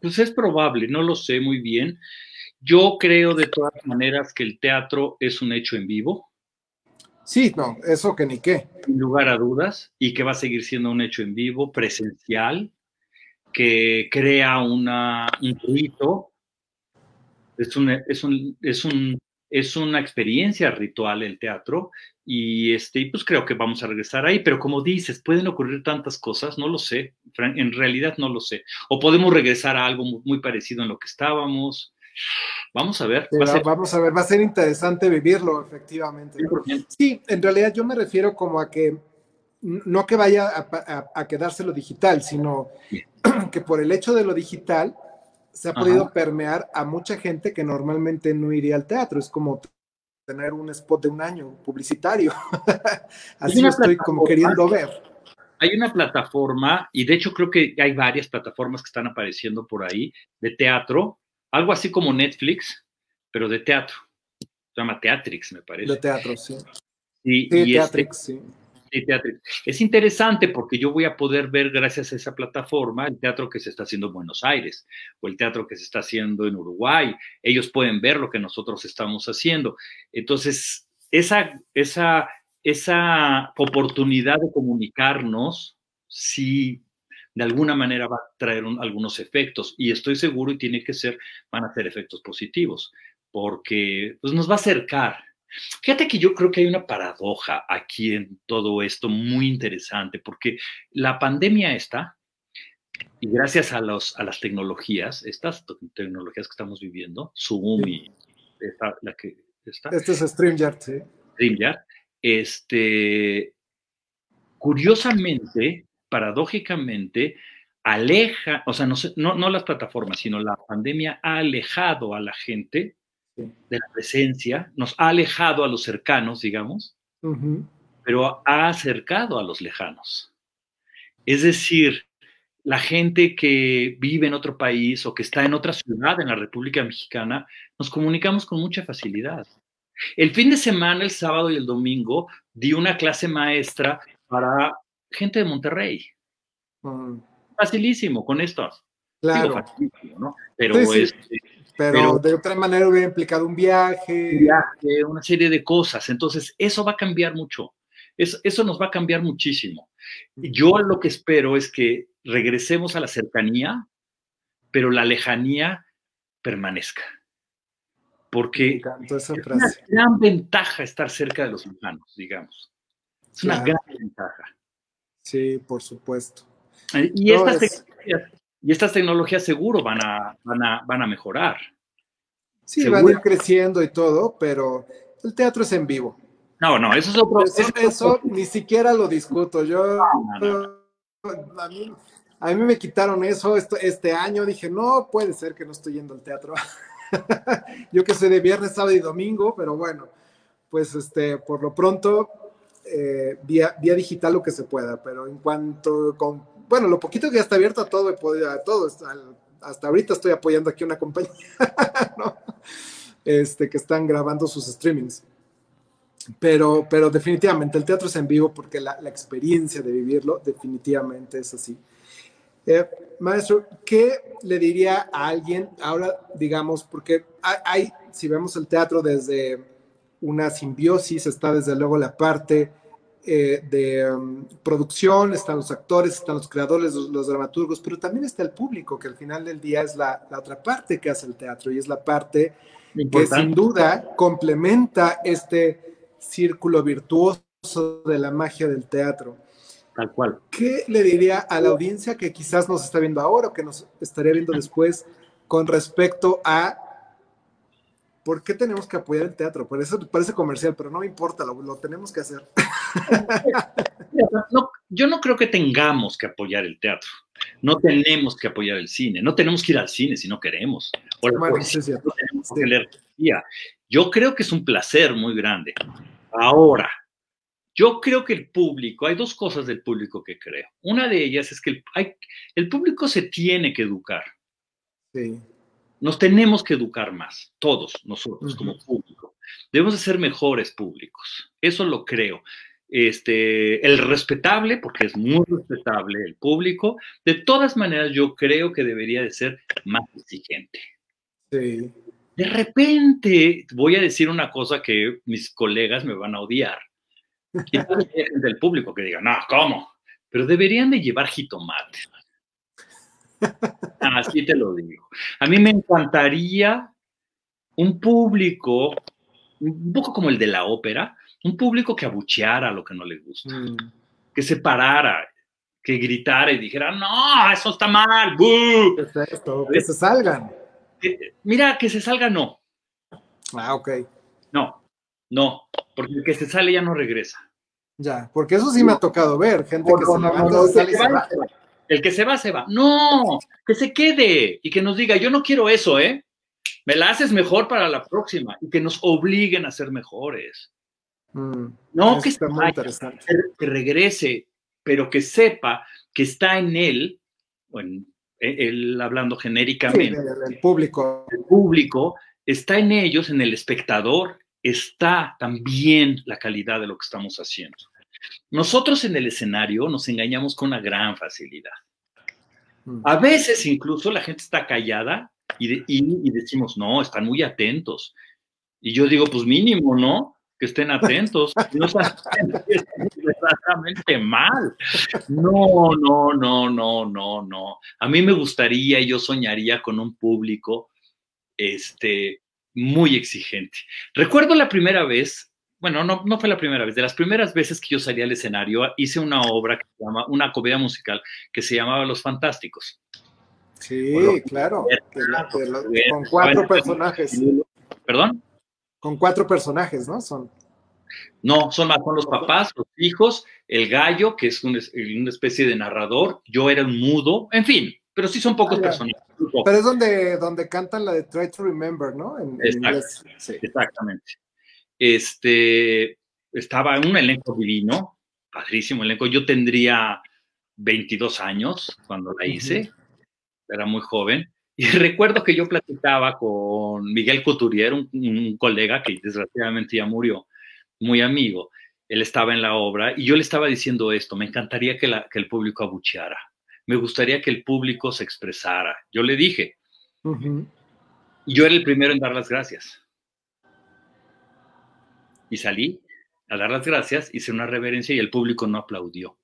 Pues es probable, no lo sé muy bien. Yo creo de todas maneras que el teatro es un hecho en vivo. Sí, no, eso que ni qué. Sin lugar a dudas, y que va a seguir siendo un hecho en vivo, presencial, que crea una, un rito es, un, es, un, es, un, es una experiencia ritual el teatro y este, pues creo que vamos a regresar ahí, pero como dices, pueden ocurrir tantas cosas, no lo sé, en realidad no lo sé. O podemos regresar a algo muy, parecido en lo que estábamos. Vamos a ver. a ser... Vamos a ver, va a ser interesante vivirlo, efectivamente. Sí, en realidad yo me refiero como a que no que vaya a, a, a quedarse lo digital, sino <clears throat> que por el hecho de lo digital se ha podido permear a mucha gente que normalmente no iría al teatro. Es como tener un spot de un año publicitario. <laughs> Así lo estoy como queriendo ver. Hay una plataforma, y de hecho creo que hay varias plataformas que están apareciendo por ahí, de teatro, algo así como Netflix, pero de teatro. Se llama Teatrix, me parece. De teatro, sí. Y, sí, y Teatrix, este, sí. Es interesante porque yo voy a poder ver, gracias a esa plataforma, el teatro que se está haciendo en Buenos Aires o el teatro que se está haciendo en Uruguay. Ellos pueden ver lo que nosotros estamos haciendo. Entonces, esa, esa, esa oportunidad de comunicarnos, sí, de alguna manera va a traer un, algunos efectos y estoy seguro y tiene que ser, van a ser efectos positivos porque pues, nos va a acercar Fíjate que yo creo que hay una paradoja aquí en todo esto muy interesante, porque la pandemia está, y gracias a, los, a las tecnologías, estas tecnologías que estamos viviendo, Zoom y esta, la que está. Este es StreamYard, sí. StreamYard, este, curiosamente, paradójicamente, aleja, o sea, no, no, no las plataformas, sino la pandemia ha alejado a la gente de la presencia, nos ha alejado a los cercanos, digamos, uh -huh. pero ha acercado a los lejanos. Es decir, la gente que vive en otro país o que está en otra ciudad en la República Mexicana, nos comunicamos con mucha facilidad. El fin de semana, el sábado y el domingo, di una clase maestra para gente de Monterrey. Uh -huh. Facilísimo con esto. Claro. Digo, facilísimo, ¿no? Pero sí, sí. Este, pero, pero, de otra manera hubiera implicado un viaje. Un viaje, una serie de cosas. Entonces, eso va a cambiar mucho. Eso, eso nos va a cambiar muchísimo. Yo lo que espero es que regresemos a la cercanía, pero la lejanía permanezca. Porque es una gran ventaja estar cerca de los lejanos, digamos. Es una claro. gran ventaja. Sí, por supuesto. Y no, estas es... tecnologías y estas tecnologías seguro van a, van a, van a mejorar. Sí, seguro. van a ir creciendo y todo, pero el teatro es en vivo. No, no, eso es otro. Eso, eso, eso ni siquiera lo discuto. Yo, no, no, a, mí, a, mí, me quitaron eso este año. Dije, no puede ser que no estoy yendo al teatro. <laughs> Yo que soy de viernes, sábado y domingo, pero bueno, pues este, por lo pronto, eh, vía, vía digital lo que se pueda. Pero en cuanto con bueno, lo poquito que ya está abierto a todo, a todo, hasta ahorita estoy apoyando aquí una compañía, <laughs> este, que están grabando sus streamings. Pero, pero definitivamente el teatro es en vivo porque la, experiencia de vivirlo definitivamente es así. Eh, maestro, ¿qué le diría a alguien ahora, digamos, porque hay, si vemos el teatro desde una simbiosis, está desde luego la parte eh, de um, producción, están los actores, están los creadores, los, dramaturgos, pero también está el público, que al final del día es la, otra parte que hace el teatro y es la parte que sin duda complementa este círculo virtuoso de la magia del teatro. Tal cual. ¿Qué le diría a la audiencia que quizás nos está viendo ahora o que nos estaría viendo después con respecto a ¿por qué tenemos que apoyar el teatro? Por eso parece comercial, pero no me importa, lo, tenemos que hacer. <laughs> yo no creo que tengamos que apoyar el teatro. No tenemos que apoyar el cine. No tenemos que ir al cine si no queremos. O Yo creo que es un placer muy grande. Ahora, yo creo que el público, hay dos cosas del público que creo. Una de ellas es que el, el público se tiene que educar. Sí nos tenemos que educar más, todos nosotros como público. Debemos de ser mejores públicos. Eso lo creo. Este, el respetable, porque es muy respetable el público, de todas maneras yo creo que debería de ser más exigente. Sí. De repente voy a decir una cosa que mis colegas me van a odiar. Y del público que diga, no, ¿cómo? Pero deberían de llevar jitomate. Así te lo digo. A mí me encantaría un público, un poco como el de la ópera, un público que abucheara lo que no le gusta, mm. que se parara, que gritara y dijera, no, eso está mal, que se salgan. Mira, que se salga no. Ah, ok. No, no, porque el que se sale ya no regresa. Ya, porque eso sí me ha tocado ver, gente que se levanta, sale y se va. El que se va, se va. No, que se quede y que nos diga, yo no quiero eso, ¿eh? Me la haces mejor para la próxima y que nos obliguen a ser mejores. Mm, no que, se que regrese, pero que sepa que está en él, bueno, e, él hablando genéricamente, el, público. El público está en ellos, en el espectador, está también la calidad de lo que estamos haciendo. Nosotros en el escenario nos engañamos con una gran facilidad. Mm. A veces incluso la gente está callada y, decimos, no, están muy atentos. Y yo digo, pues mínimo, ¿no? Que estén atentos. <laughs> No están exactamente mal. No, no, no, no, no, no. A mí me gustaría, yo soñaría con un público este, muy exigente. Recuerdo la primera vez bueno, no, no fue la primera vez, de las primeras veces que yo salí al escenario, hice una obra que se llama, una comedia musical que se llamaba Los Fantásticos. Sí, claro. con cuatro personajes. ¿Perdón? Con cuatro personajes, ¿no? Son. No, son más, son los papás, los hijos, el gallo, que es una especie de narrador, yo era un mudo, en fin, pero sí son pocos ah, personajes. Pero es donde, donde cantan la de Try to Remember, ¿no? En, inglés. Sí. Exactamente. Este, estaba en un elenco divino, padrísimo elenco. Yo tendría 22 años cuando la hice, era muy joven. Y <laughs> recuerdo que yo platicaba con Miguel Couturier, un, colega que desgraciadamente ya murió, muy amigo. Él estaba en la obra y yo le estaba diciendo esto, me encantaría que, la, que el público abucheara, me gustaría que el público se expresara. Yo le dije, y yo era el primero en dar las gracias y salí a dar las gracias, hice una reverencia y el público no aplaudió.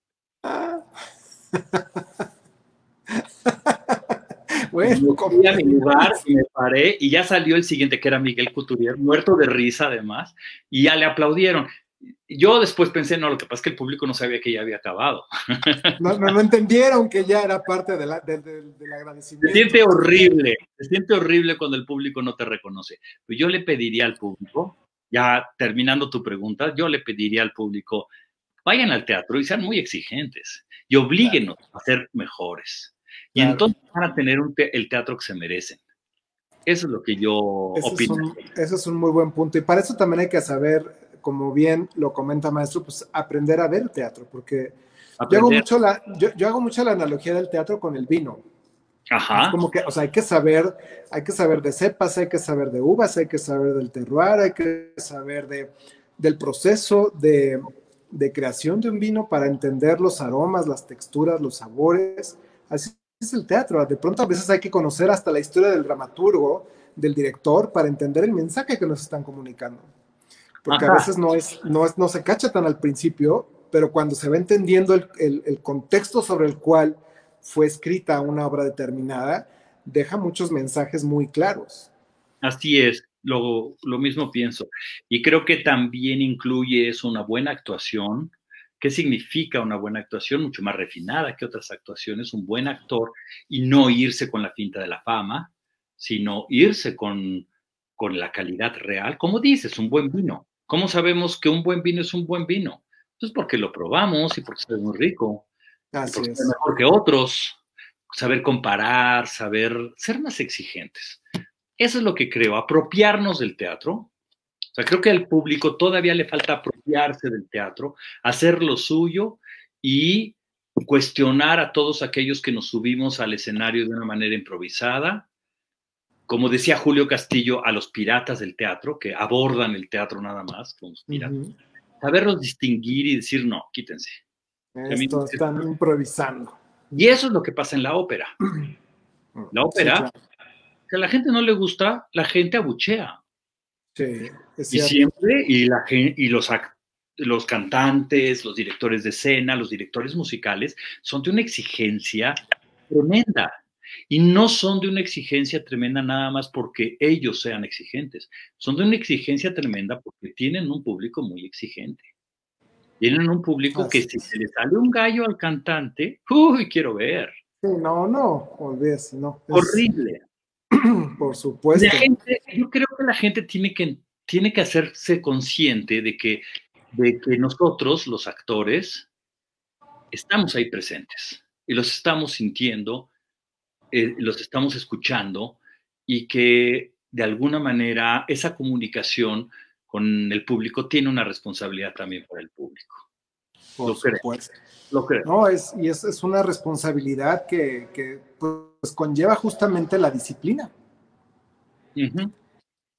<laughs> bueno, comí a mi lugar y me paré y ya salió el siguiente que era Miguel Couturier, muerto de risa además, y ya le aplaudieron. Yo después pensé, no, lo que pasa es que el público no sabía que ya había acabado. <laughs> No, no, entendieron que ya era parte de la, del agradecimiento. Se siente horrible, se siente horrible cuando el público no te reconoce. Yo le pediría al público ya terminando tu pregunta, yo le pediría al público, vayan al teatro y sean muy exigentes y oblíguenos a ser mejores. Y entonces van a tener el teatro que se merecen. Eso es lo que yo opino. eso es un muy buen punto. Y para eso también hay que saber, como bien lo comenta maestro, pues aprender a ver teatro, porque yo hago, mucho la, yo hago mucho la analogía del teatro con el vino. Ajá. como que, o sea, hay que saber, hay que saber de cepas, hay que saber de uvas, hay que saber del terroir, hay que saber de, del proceso de, de creación de un vino para entender los aromas, las texturas, los sabores. Así es el teatro. De pronto a veces hay que conocer hasta la historia del dramaturgo, del director, para entender el mensaje que nos están comunicando. porque a veces no, es, no, es, no se cacha tan al principio, pero cuando se va entendiendo el, el, contexto sobre el cual fue escrita una obra determinada, deja muchos mensajes muy claros. Así es, lo, lo mismo pienso. Y creo que también incluye eso una buena actuación. ¿Qué significa una buena actuación? Mucho más refinada que otras actuaciones, un buen actor y no irse con la finta de la fama, sino irse con, con la calidad real. Como dices, un buen vino. ¿Cómo sabemos que un buen vino es un buen vino? Pues porque lo probamos y porque es muy rico. Así es. mejor que otros. Saber comparar, saber ser más exigentes. Eso es lo que creo, apropiarnos del teatro. O sea, creo que al público todavía le falta apropiarse del teatro, hacer lo suyo y cuestionar a todos aquellos que nos subimos al escenario de una manera improvisada. Como decía Julio Castillo, a los piratas del teatro, que abordan el teatro nada más, como piratas. Saberlos distinguir y decir, no, quítense. Esto están improvisando. Y eso es lo que pasa en la ópera. <clears throat> La ópera que a la gente no le gusta, la gente abuchea. Sí, y siempre, y, la, y los, los cantantes, los directores de escena, los directores musicales, son de una exigencia tremenda. Y no son de una exigencia tremenda nada más porque ellos sean exigentes. Son de una exigencia tremenda porque tienen un público muy exigente. Tienen un público que si se le sale un gallo al cantante, uy, quiero ver. Sí, no, no, olvídese, no. Horrible. <clears throat> Por supuesto. yo creo que la gente tiene que, tiene que hacerse consciente de que, de que nosotros, los actores, estamos ahí presentes y los estamos sintiendo, eh, los estamos escuchando y que de alguna manera esa comunicación con el público tiene una responsabilidad también para el público. Por supuesto. Lo creo. No, es, y es, es una responsabilidad que, que pues conlleva justamente la disciplina.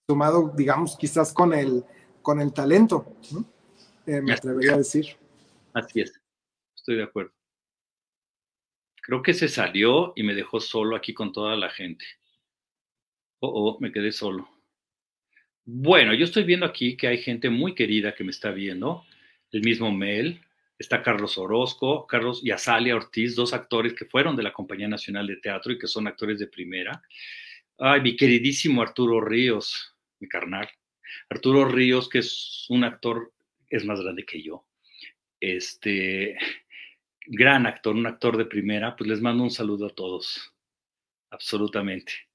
Sumado, digamos, quizás con el, con el talento, eh, me atrevería a decir. Así es, estoy de acuerdo. Creo que se salió y me dejó solo aquí con toda la gente. Oh, oh, me quedé solo. Bueno, yo estoy viendo aquí que hay gente muy querida que me está viendo. El mismo Mel, está Carlos Orozco, Carlos y Azalia Ortiz, dos actores que fueron de la Compañía Nacional de Teatro y que son actores de primera. Ay, mi queridísimo Arturo Ríos, mi carnal. Arturo Ríos, que es un actor, es más grande que yo. Este, gran actor, un actor de primera, pues les mando un saludo a todos. Absolutamente.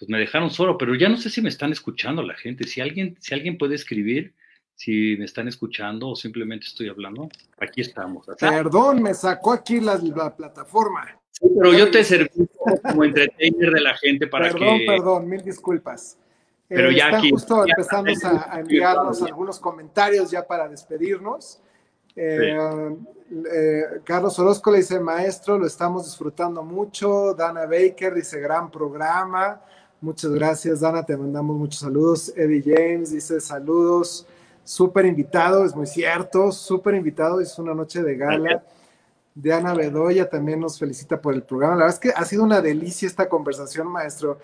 Pues me dejaron solo, pero ya no sé si me están escuchando la gente. Si alguien, si alguien puede escribir, si me están escuchando o simplemente estoy hablando, aquí estamos. Perdón, me sacó aquí la, plataforma. Sí, pero yo te serví como entertainer de la gente para que... Perdón, perdón, mil disculpas. Pero eh, ya están aquí, justo empezando a, enviarnos algunos comentarios ya para despedirnos. Eh, eh, Carlos Orozco le dice, maestro, lo estamos disfrutando mucho. Dana Baker dice, gran programa. Muchas gracias, Dana, te mandamos muchos saludos. Eddie James dice, saludos súper invitado, es muy cierto, súper invitado, es una noche de gala. Diana Bedoya también nos felicita por el programa. La verdad es que ha sido una delicia esta conversación, maestro.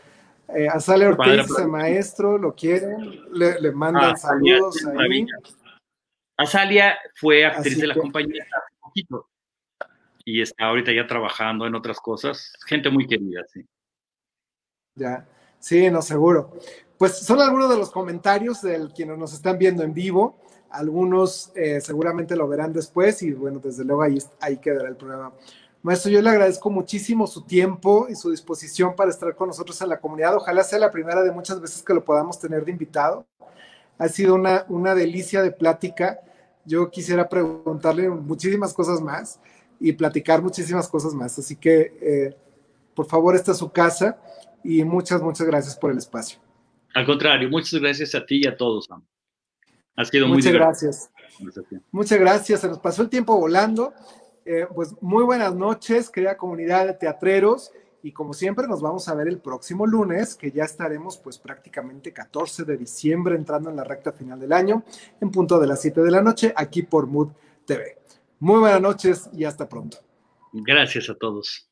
Eh, a Sale Ortiz, maestro, lo quieren, le, mandan ah, saludos ahí. Azalia fue actriz de la compañía hace poquito y está ahorita ya trabajando en otras cosas. Gente muy querida, sí. Ya, sí, no, seguro. Pues son algunos de los comentarios de quienes nos están viendo en vivo. Algunos eh, seguramente lo verán después y bueno, desde luego ahí, ahí quedará el programa. Maestro, yo le agradezco muchísimo su tiempo y su disposición para estar con nosotros en la comunidad. Ojalá sea la primera de muchas veces que lo podamos tener de invitado. Ha sido una, una delicia de plática. Yo quisiera preguntarle muchísimas cosas más y platicar muchísimas cosas más. Así que, eh, por favor, esta es su casa y muchas, muchas gracias por el espacio. Al contrario, muchas gracias a ti y a todos, Ha sido muy Muchas gracias. Muchas gracias. Se nos pasó el tiempo volando. Eh, pues muy buenas noches, querida comunidad de teatreros. Y como siempre, nos vamos a ver el próximo lunes, que ya estaremos pues prácticamente 14 de diciembre, entrando en la recta final del año, en punto de las 7 de la noche, aquí por Mood TV. Muy buenas noches y hasta pronto. Gracias a todos.